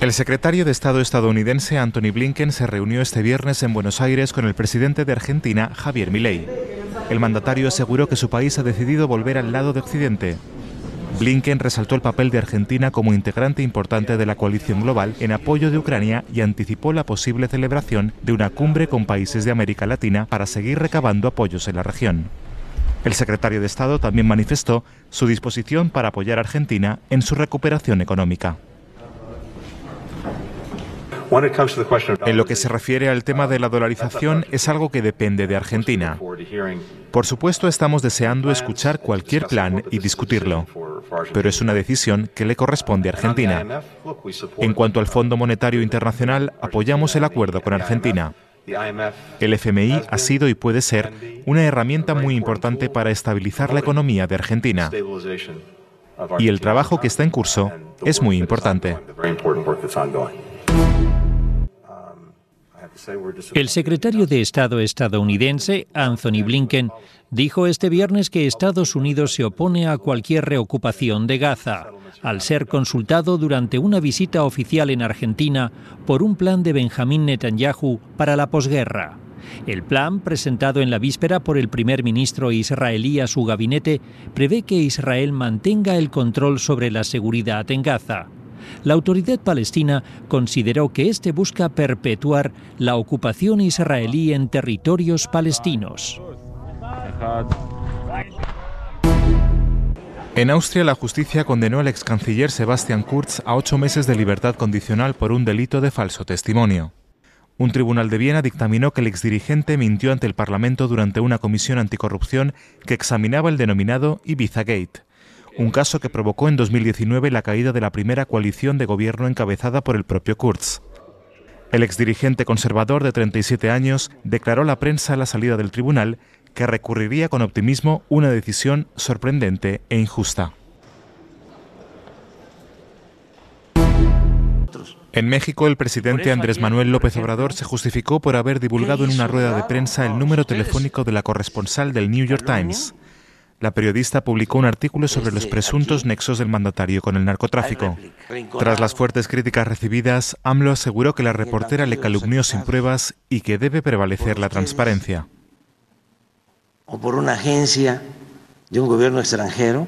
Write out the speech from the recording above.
El secretario de Estado estadounidense Anthony Blinken se reunió este viernes en Buenos Aires con el presidente de Argentina, Javier Milei. El mandatario aseguró que su país ha decidido volver al lado de Occidente. Blinken resaltó el papel de Argentina como integrante importante de la coalición global en apoyo de Ucrania y anticipó la posible celebración de una cumbre con países de América Latina para seguir recabando apoyos en la región. El secretario de Estado también manifestó su disposición para apoyar a Argentina en su recuperación económica. En lo que se refiere al tema de la dolarización, es algo que depende de Argentina. Por supuesto, estamos deseando escuchar cualquier plan y discutirlo, pero es una decisión que le corresponde a Argentina. En cuanto al Fondo Monetario Internacional, apoyamos el acuerdo con Argentina. El FMI ha sido y puede ser una herramienta muy importante para estabilizar la economía de Argentina. Y el trabajo que está en curso es muy importante. El secretario de Estado estadounidense, Anthony Blinken, dijo este viernes que Estados Unidos se opone a cualquier reocupación de Gaza, al ser consultado durante una visita oficial en Argentina por un plan de Benjamín Netanyahu para la posguerra. El plan, presentado en la víspera por el primer ministro israelí a su gabinete, prevé que Israel mantenga el control sobre la seguridad en Gaza la autoridad palestina consideró que este busca perpetuar la ocupación israelí en territorios palestinos. En Austria, la justicia condenó al ex canciller Sebastian Kurz a ocho meses de libertad condicional por un delito de falso testimonio. Un tribunal de Viena dictaminó que el exdirigente mintió ante el Parlamento durante una comisión anticorrupción que examinaba el denominado Ibiza Gate, un caso que provocó en 2019 la caída de la primera coalición de gobierno encabezada por el propio Kurz. El exdirigente conservador de 37 años declaró a la prensa a la salida del tribunal que recurriría con optimismo una decisión sorprendente e injusta. En México, el presidente Andrés Manuel López Obrador se justificó por haber divulgado en una rueda de prensa el número telefónico de la corresponsal del New York Times. La periodista publicó un artículo sobre los presuntos nexos del mandatario con el narcotráfico. Tras las fuertes críticas recibidas, AMLO aseguró que la reportera le calumnió sin pruebas y que debe prevalecer la transparencia. O por una agencia de un gobierno extranjero